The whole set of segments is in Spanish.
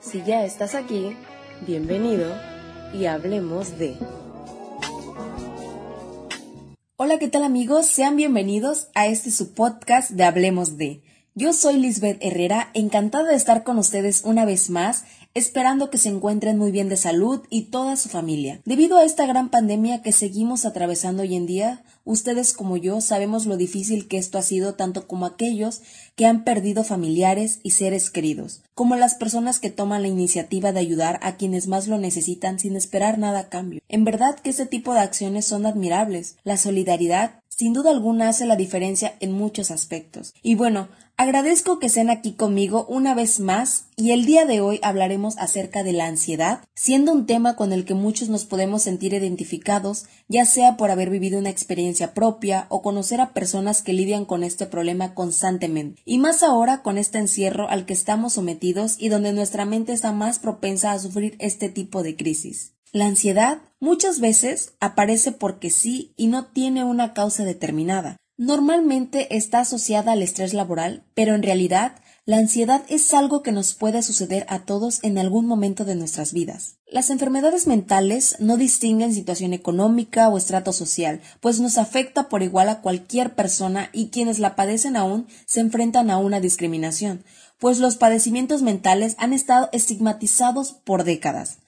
Si ya estás aquí, bienvenido y hablemos de... Hola, ¿qué tal amigos? Sean bienvenidos a este su podcast de Hablemos de. Yo soy Lisbeth Herrera, encantada de estar con ustedes una vez más esperando que se encuentren muy bien de salud y toda su familia. Debido a esta gran pandemia que seguimos atravesando hoy en día, ustedes como yo sabemos lo difícil que esto ha sido tanto como aquellos que han perdido familiares y seres queridos, como las personas que toman la iniciativa de ayudar a quienes más lo necesitan sin esperar nada a cambio. En verdad que este tipo de acciones son admirables. La solidaridad sin duda alguna hace la diferencia en muchos aspectos. Y bueno, agradezco que estén aquí conmigo una vez más y el día de hoy hablaremos acerca de la ansiedad, siendo un tema con el que muchos nos podemos sentir identificados, ya sea por haber vivido una experiencia propia o conocer a personas que lidian con este problema constantemente. Y más ahora con este encierro al que estamos sometidos y donde nuestra mente está más propensa a sufrir este tipo de crisis. La ansiedad muchas veces aparece porque sí y no tiene una causa determinada. Normalmente está asociada al estrés laboral, pero en realidad la ansiedad es algo que nos puede suceder a todos en algún momento de nuestras vidas. Las enfermedades mentales no distinguen situación económica o estrato social, pues nos afecta por igual a cualquier persona y quienes la padecen aún se enfrentan a una discriminación, pues los padecimientos mentales han estado estigmatizados por décadas.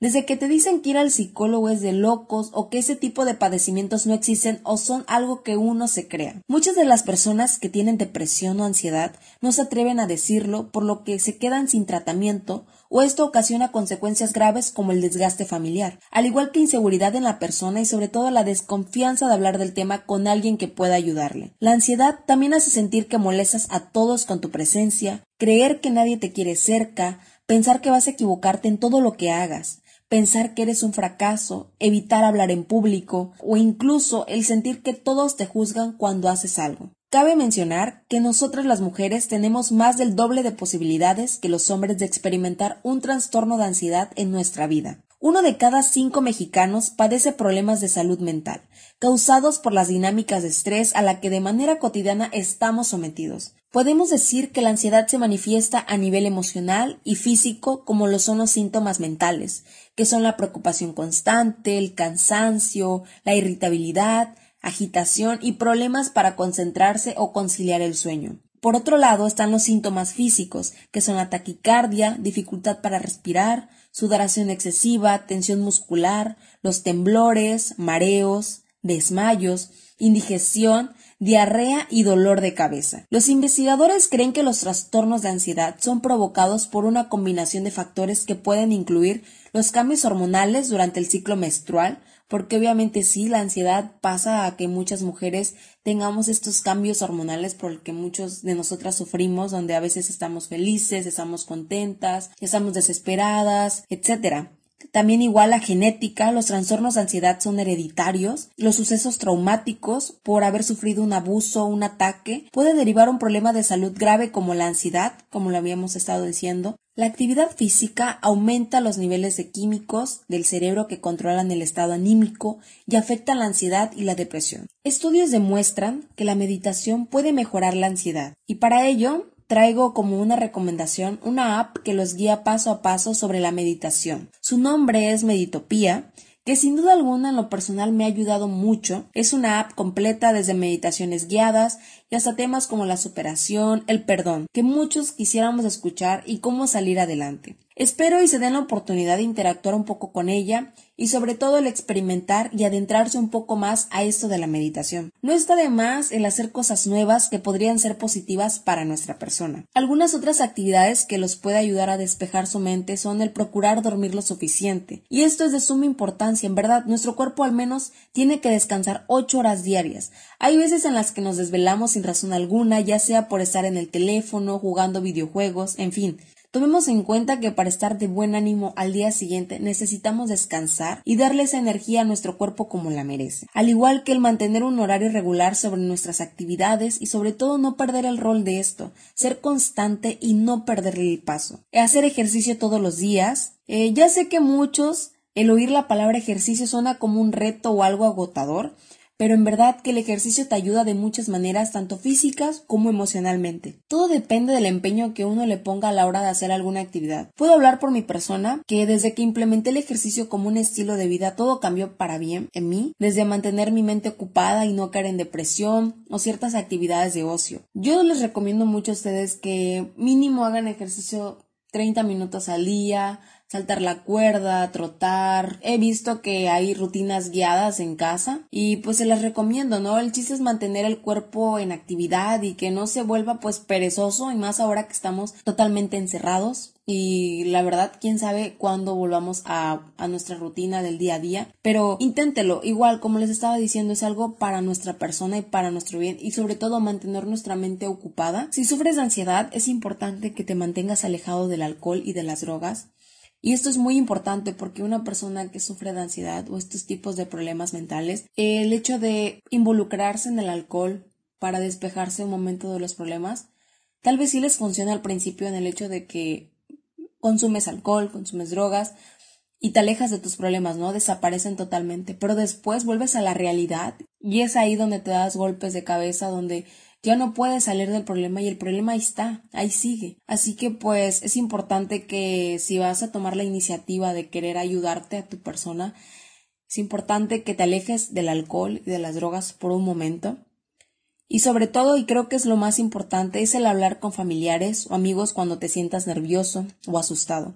Desde que te dicen que ir al psicólogo es de locos o que ese tipo de padecimientos no existen o son algo que uno se crea. Muchas de las personas que tienen depresión o ansiedad no se atreven a decirlo por lo que se quedan sin tratamiento o esto ocasiona consecuencias graves como el desgaste familiar, al igual que inseguridad en la persona y sobre todo la desconfianza de hablar del tema con alguien que pueda ayudarle. La ansiedad también hace sentir que molestas a todos con tu presencia, creer que nadie te quiere cerca, pensar que vas a equivocarte en todo lo que hagas, pensar que eres un fracaso, evitar hablar en público o incluso el sentir que todos te juzgan cuando haces algo. Cabe mencionar que nosotras las mujeres tenemos más del doble de posibilidades que los hombres de experimentar un trastorno de ansiedad en nuestra vida. Uno de cada cinco mexicanos padece problemas de salud mental, causados por las dinámicas de estrés a la que de manera cotidiana estamos sometidos. Podemos decir que la ansiedad se manifiesta a nivel emocional y físico como lo son los síntomas mentales, que son la preocupación constante, el cansancio, la irritabilidad, agitación y problemas para concentrarse o conciliar el sueño. Por otro lado están los síntomas físicos, que son la taquicardia, dificultad para respirar, sudoración excesiva, tensión muscular, los temblores, mareos, desmayos, indigestión, diarrea y dolor de cabeza. Los investigadores creen que los trastornos de ansiedad son provocados por una combinación de factores que pueden incluir los cambios hormonales durante el ciclo menstrual, porque obviamente sí, la ansiedad pasa a que muchas mujeres tengamos estos cambios hormonales por el que muchos de nosotras sufrimos, donde a veces estamos felices, estamos contentas, estamos desesperadas, etcétera. También igual la genética, los trastornos de ansiedad son hereditarios, los sucesos traumáticos por haber sufrido un abuso un ataque puede derivar un problema de salud grave como la ansiedad, como lo habíamos estado diciendo. La actividad física aumenta los niveles de químicos del cerebro que controlan el estado anímico y afectan la ansiedad y la depresión. Estudios demuestran que la meditación puede mejorar la ansiedad y para ello traigo como una recomendación una app que los guía paso a paso sobre la meditación. Su nombre es Meditopía que sin duda alguna en lo personal me ha ayudado mucho. Es una app completa desde meditaciones guiadas y hasta temas como la superación, el perdón, que muchos quisiéramos escuchar y cómo salir adelante. Espero y se den la oportunidad de interactuar un poco con ella y sobre todo el experimentar y adentrarse un poco más a esto de la meditación. No está de más el hacer cosas nuevas que podrían ser positivas para nuestra persona. Algunas otras actividades que los puede ayudar a despejar su mente son el procurar dormir lo suficiente. Y esto es de suma importancia, en verdad, nuestro cuerpo al menos tiene que descansar ocho horas diarias. Hay veces en las que nos desvelamos sin razón alguna, ya sea por estar en el teléfono, jugando videojuegos, en fin. Tomemos en cuenta que para estar de buen ánimo al día siguiente necesitamos descansar y darle esa energía a nuestro cuerpo como la merece. Al igual que el mantener un horario regular sobre nuestras actividades y sobre todo no perder el rol de esto, ser constante y no perderle el paso. Hacer ejercicio todos los días. Eh, ya sé que muchos el oír la palabra ejercicio suena como un reto o algo agotador, pero en verdad que el ejercicio te ayuda de muchas maneras, tanto físicas como emocionalmente. Todo depende del empeño que uno le ponga a la hora de hacer alguna actividad. Puedo hablar por mi persona que desde que implementé el ejercicio como un estilo de vida todo cambió para bien en mí, desde mantener mi mente ocupada y no caer en depresión o ciertas actividades de ocio. Yo les recomiendo mucho a ustedes que mínimo hagan ejercicio 30 minutos al día, saltar la cuerda, trotar. He visto que hay rutinas guiadas en casa y pues se las recomiendo, ¿no? El chiste es mantener el cuerpo en actividad y que no se vuelva pues perezoso y más ahora que estamos totalmente encerrados y la verdad, quién sabe cuándo volvamos a, a, nuestra rutina del día a día, pero inténtelo, igual como les estaba diciendo, es algo para nuestra persona y para nuestro bien y sobre todo mantener nuestra mente ocupada. Si sufres de ansiedad, es importante que te mantengas alejado del alcohol y de las drogas. Y esto es muy importante porque una persona que sufre de ansiedad o estos tipos de problemas mentales, el hecho de involucrarse en el alcohol para despejarse un momento de los problemas, tal vez sí les funciona al principio en el hecho de que consumes alcohol, consumes drogas y te alejas de tus problemas, ¿no? Desaparecen totalmente, pero después vuelves a la realidad y es ahí donde te das golpes de cabeza, donde ya no puedes salir del problema y el problema ahí está, ahí sigue. Así que pues es importante que si vas a tomar la iniciativa de querer ayudarte a tu persona, es importante que te alejes del alcohol y de las drogas por un momento. Y sobre todo, y creo que es lo más importante, es el hablar con familiares o amigos cuando te sientas nervioso o asustado.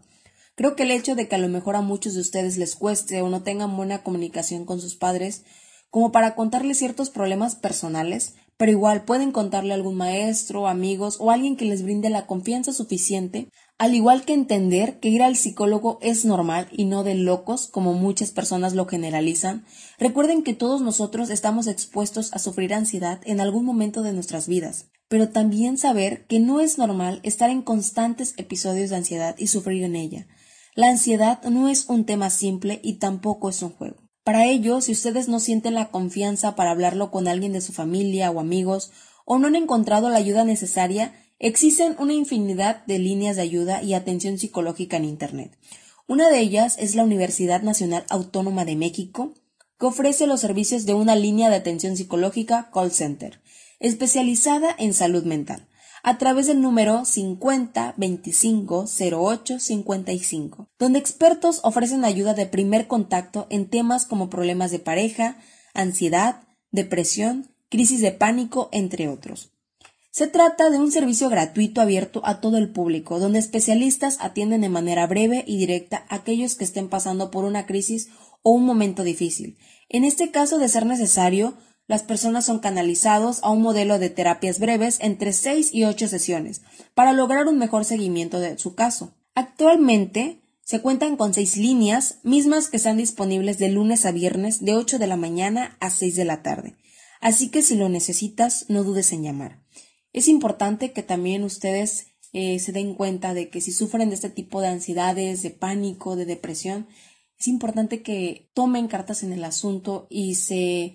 Creo que el hecho de que a lo mejor a muchos de ustedes les cueste o no tengan buena comunicación con sus padres, como para contarles ciertos problemas personales, pero igual pueden contarle a algún maestro, amigos o alguien que les brinde la confianza suficiente, al igual que entender que ir al psicólogo es normal y no de locos como muchas personas lo generalizan. Recuerden que todos nosotros estamos expuestos a sufrir ansiedad en algún momento de nuestras vidas, pero también saber que no es normal estar en constantes episodios de ansiedad y sufrir en ella. La ansiedad no es un tema simple y tampoco es un juego. Para ello, si ustedes no sienten la confianza para hablarlo con alguien de su familia o amigos, o no han encontrado la ayuda necesaria, existen una infinidad de líneas de ayuda y atención psicológica en Internet. Una de ellas es la Universidad Nacional Autónoma de México, que ofrece los servicios de una línea de atención psicológica call center, especializada en salud mental a través del número 50 25 08 55, donde expertos ofrecen ayuda de primer contacto en temas como problemas de pareja, ansiedad, depresión, crisis de pánico, entre otros. Se trata de un servicio gratuito abierto a todo el público, donde especialistas atienden de manera breve y directa a aquellos que estén pasando por una crisis o un momento difícil. En este caso, de ser necesario, las personas son canalizados a un modelo de terapias breves entre 6 y 8 sesiones para lograr un mejor seguimiento de su caso. Actualmente se cuentan con seis líneas, mismas que están disponibles de lunes a viernes de 8 de la mañana a 6 de la tarde. Así que si lo necesitas, no dudes en llamar. Es importante que también ustedes eh, se den cuenta de que si sufren de este tipo de ansiedades, de pánico, de depresión, es importante que tomen cartas en el asunto y se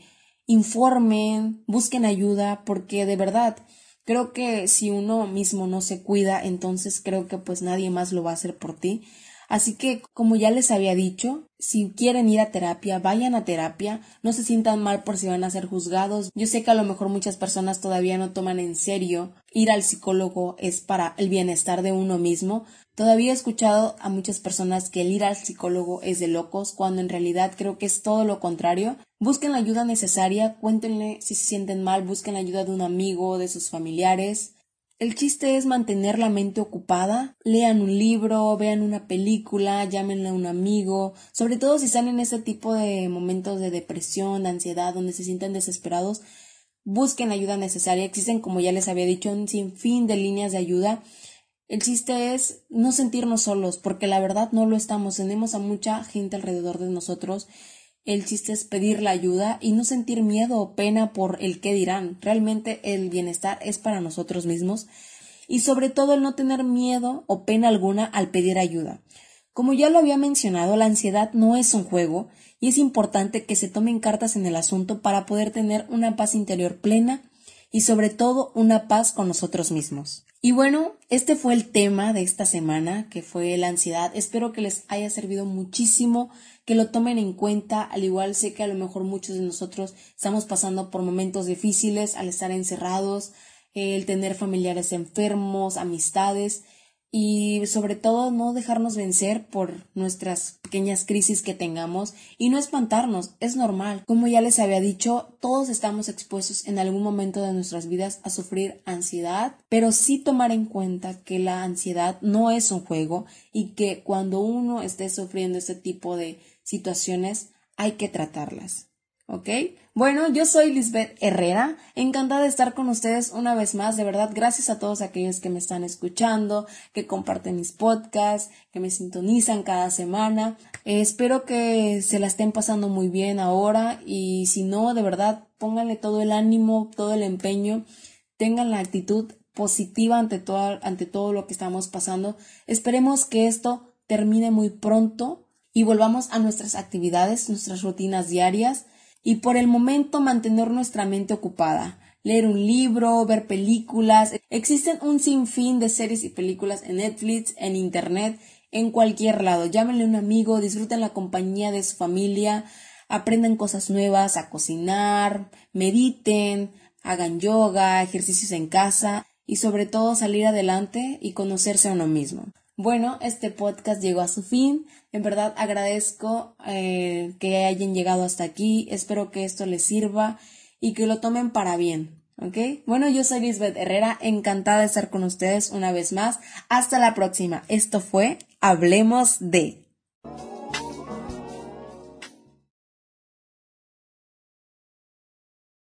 informen, busquen ayuda, porque de verdad creo que si uno mismo no se cuida, entonces creo que pues nadie más lo va a hacer por ti. Así que, como ya les había dicho, si quieren ir a terapia, vayan a terapia, no se sientan mal por si van a ser juzgados. Yo sé que a lo mejor muchas personas todavía no toman en serio ir al psicólogo es para el bienestar de uno mismo. Todavía he escuchado a muchas personas que el ir al psicólogo es de locos, cuando en realidad creo que es todo lo contrario. Busquen la ayuda necesaria, cuéntenle si se sienten mal, busquen la ayuda de un amigo, de sus familiares. El chiste es mantener la mente ocupada, lean un libro, vean una película, llámenle a un amigo, sobre todo si están en ese tipo de momentos de depresión, de ansiedad, donde se sienten desesperados, busquen la ayuda necesaria. Existen, como ya les había dicho, un sinfín de líneas de ayuda. El chiste es no sentirnos solos, porque la verdad no lo estamos. Tenemos a mucha gente alrededor de nosotros el chiste es pedir la ayuda y no sentir miedo o pena por el qué dirán. Realmente el bienestar es para nosotros mismos y sobre todo el no tener miedo o pena alguna al pedir ayuda. Como ya lo había mencionado, la ansiedad no es un juego y es importante que se tomen cartas en el asunto para poder tener una paz interior plena y sobre todo una paz con nosotros mismos. Y bueno, este fue el tema de esta semana, que fue la ansiedad. Espero que les haya servido muchísimo, que lo tomen en cuenta. Al igual sé que a lo mejor muchos de nosotros estamos pasando por momentos difíciles al estar encerrados, el tener familiares enfermos, amistades y sobre todo no dejarnos vencer por nuestras pequeñas crisis que tengamos y no espantarnos, es normal. Como ya les había dicho, todos estamos expuestos en algún momento de nuestras vidas a sufrir ansiedad, pero sí tomar en cuenta que la ansiedad no es un juego y que cuando uno esté sufriendo este tipo de situaciones hay que tratarlas. ¿Ok? Bueno, yo soy Lisbeth Herrera, encantada de estar con ustedes una vez más, de verdad, gracias a todos aquellos que me están escuchando, que comparten mis podcasts, que me sintonizan cada semana. Eh, espero que se la estén pasando muy bien ahora y si no, de verdad, pónganle todo el ánimo, todo el empeño, tengan la actitud positiva ante todo, ante todo lo que estamos pasando. Esperemos que esto termine muy pronto y volvamos a nuestras actividades, nuestras rutinas diarias y por el momento mantener nuestra mente ocupada. Leer un libro, ver películas. Existen un sinfín de series y películas en Netflix, en Internet, en cualquier lado. Llámenle a un amigo, disfruten la compañía de su familia, aprendan cosas nuevas, a cocinar, mediten, hagan yoga, ejercicios en casa y sobre todo salir adelante y conocerse a uno mismo. Bueno, este podcast llegó a su fin. En verdad agradezco eh, que hayan llegado hasta aquí. Espero que esto les sirva y que lo tomen para bien. ¿Ok? Bueno, yo soy Lisbeth Herrera, encantada de estar con ustedes una vez más. Hasta la próxima. Esto fue Hablemos de.